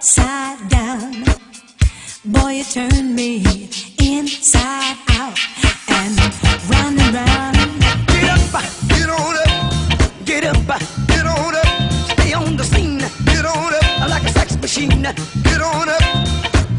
upside down. Boy, you turned me inside out and round and round. Get up, get on up, get up, get on up. Stay on the scene, get on up like a sex machine. Get on up,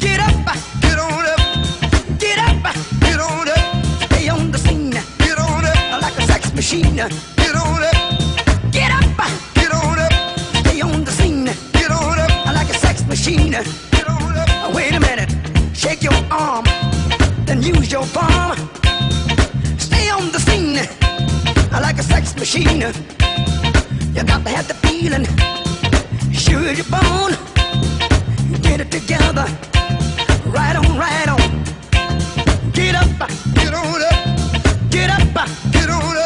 get up, get on up, get up, get on up. Stay on the scene, get on up like a sex machine. perform. Stay on the scene like a sex machine. You got to have the feeling. Sure you're born. Get it together. Right on, right on. Get up, get on up. Get up, get on up.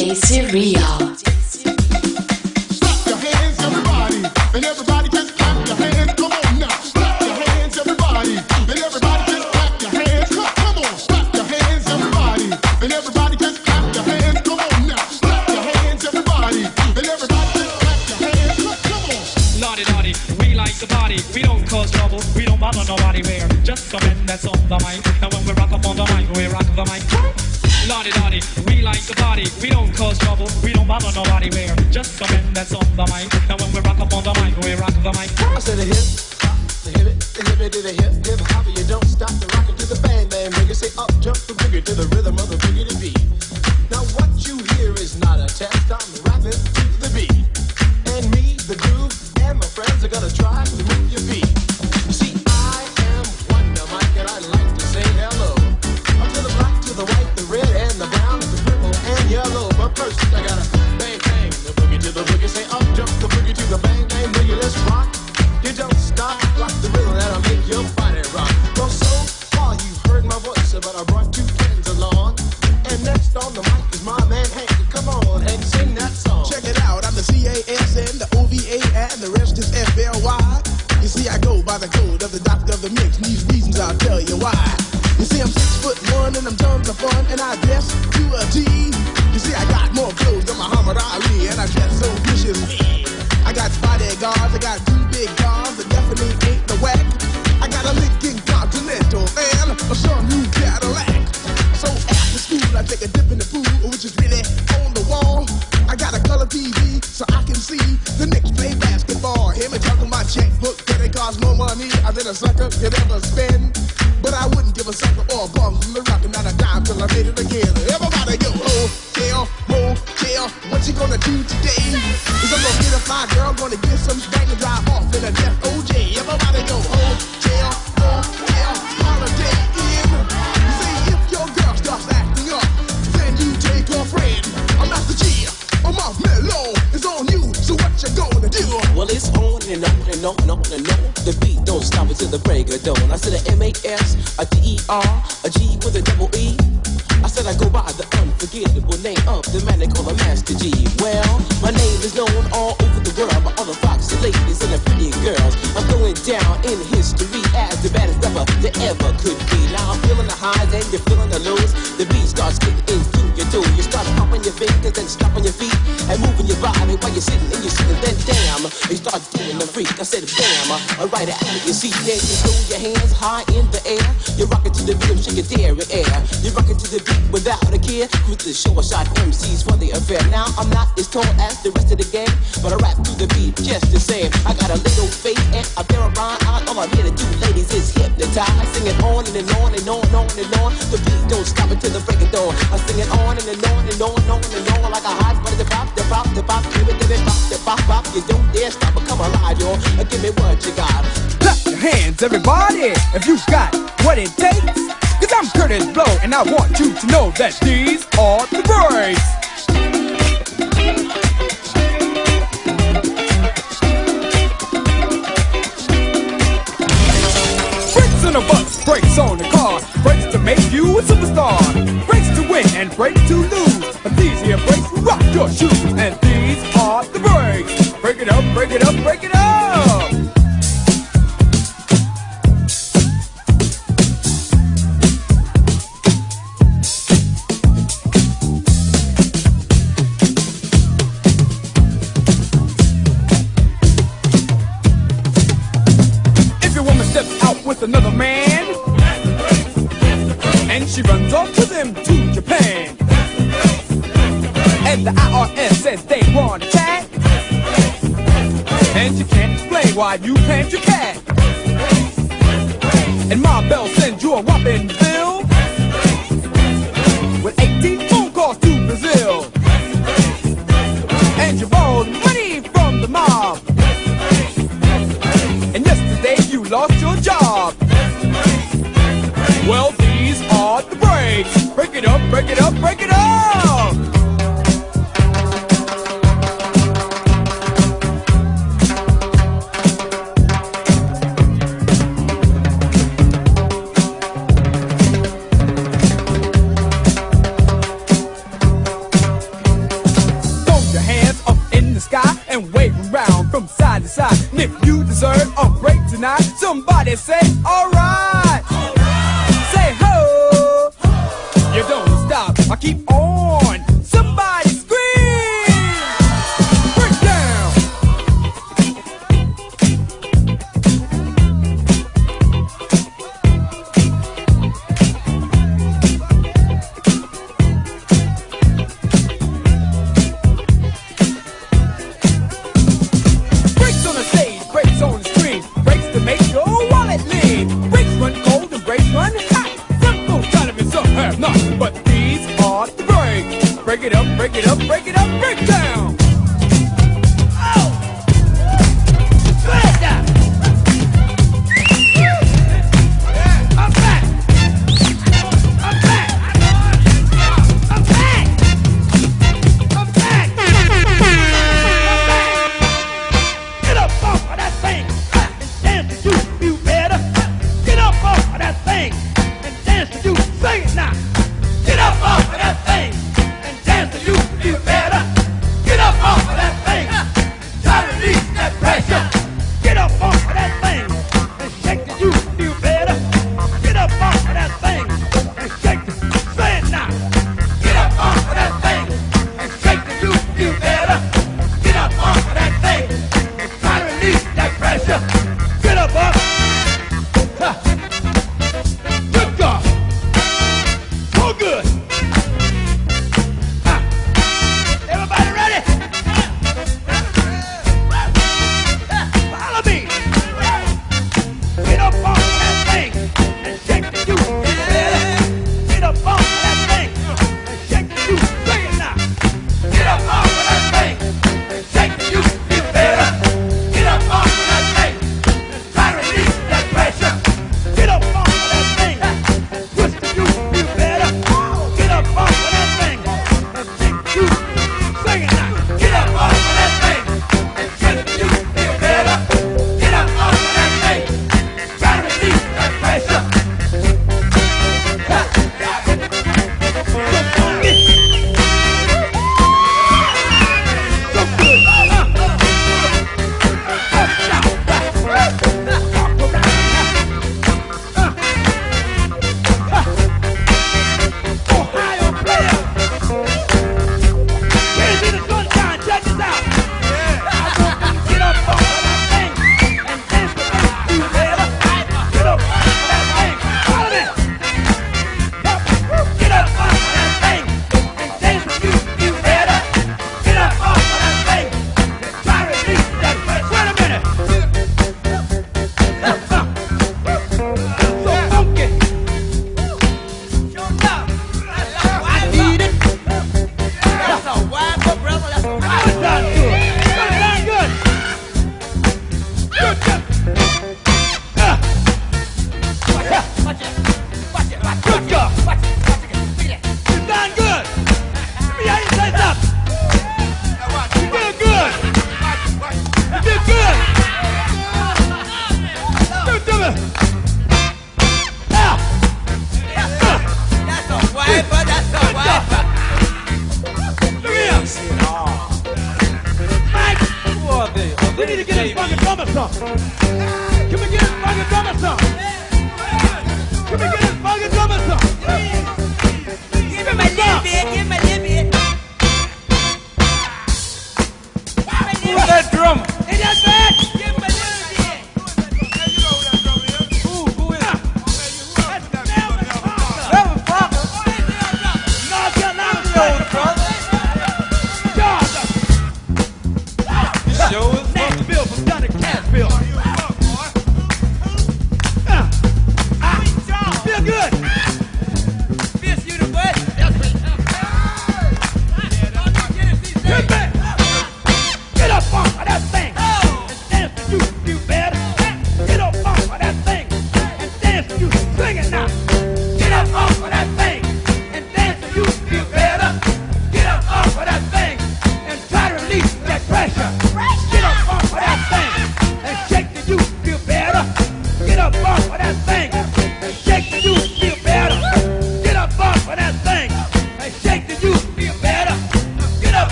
DJ Cereal. from nobody wear. Just the men that's on the mic. and when we rock up on the mic, we rock the mic. I said it hip, hop, the hip, the hip, the hip, hip, hop. You don't stop the rocket to the bang, bang, boogie. Say up, jump the boogie to the rhythm of the beat. food, which is really on the wall. I got a color TV so I can see the Knicks play basketball. Him and talking my checkbook, cause it costs more money than a sucker could ever spend. But I wouldn't give a sucker or a bum from the rock and not a dime till I made it again. Everybody go, oh, hotel, hotel, oh, what you gonna do today? Is I'm gonna get a fly girl, gonna get some spank and on and on and on and on and on. The beat don't stop until the break of dawn. I said a M A S, a D E R, a G with a double E. I said I go by the unforgettable name of the man they call a Master G. Well, my name is known all over the world by all the foxy ladies and the pretty girls. I'm going down in history as the baddest rapper that ever could be. Now I'm feeling the highs and you're feeling the lows. The beat starts kicking into your toe. You start popping your fingers and stomping your feet and moving your body while you're sitting and you're sitting. Then damn, you start feeling the freak. I said damn, I right out of your seat. Then you throw your hands high in the air. You rock it to the rhythm, shake your there air. You rock to the without a care. Cruise the show, shot MCs for the affair. Now I'm not as tall as the rest of the gang, but I rap to the beat just the same. I got a little faith and a pair of rhyme. All I'm here to do, ladies, is hypnotize. Singing on and, and on and on and on and on. The beat don't stop until the break of dawn. I sing it on and, and on and on and on and on like a hot butter. The pop, the pop, the pop, give it, give it, pop, the pop, pop. You don't dare stop or come alive, y'all. Give me what you got. Clap your hands, everybody, if you've got what it takes. Cause I'm Curtis Blow, and I want you to know that these are the breaks. Brakes on a bus, brakes on a car, brakes to make you a superstar. Brakes to win and brakes to lose. But these here brakes rock your shoes and with another man. And she runs off to them to Japan. And the IRS says they want a chat. And you can't explain why you claimed your cat. And Ma Bell sends you a whopping bill. Telefe Good,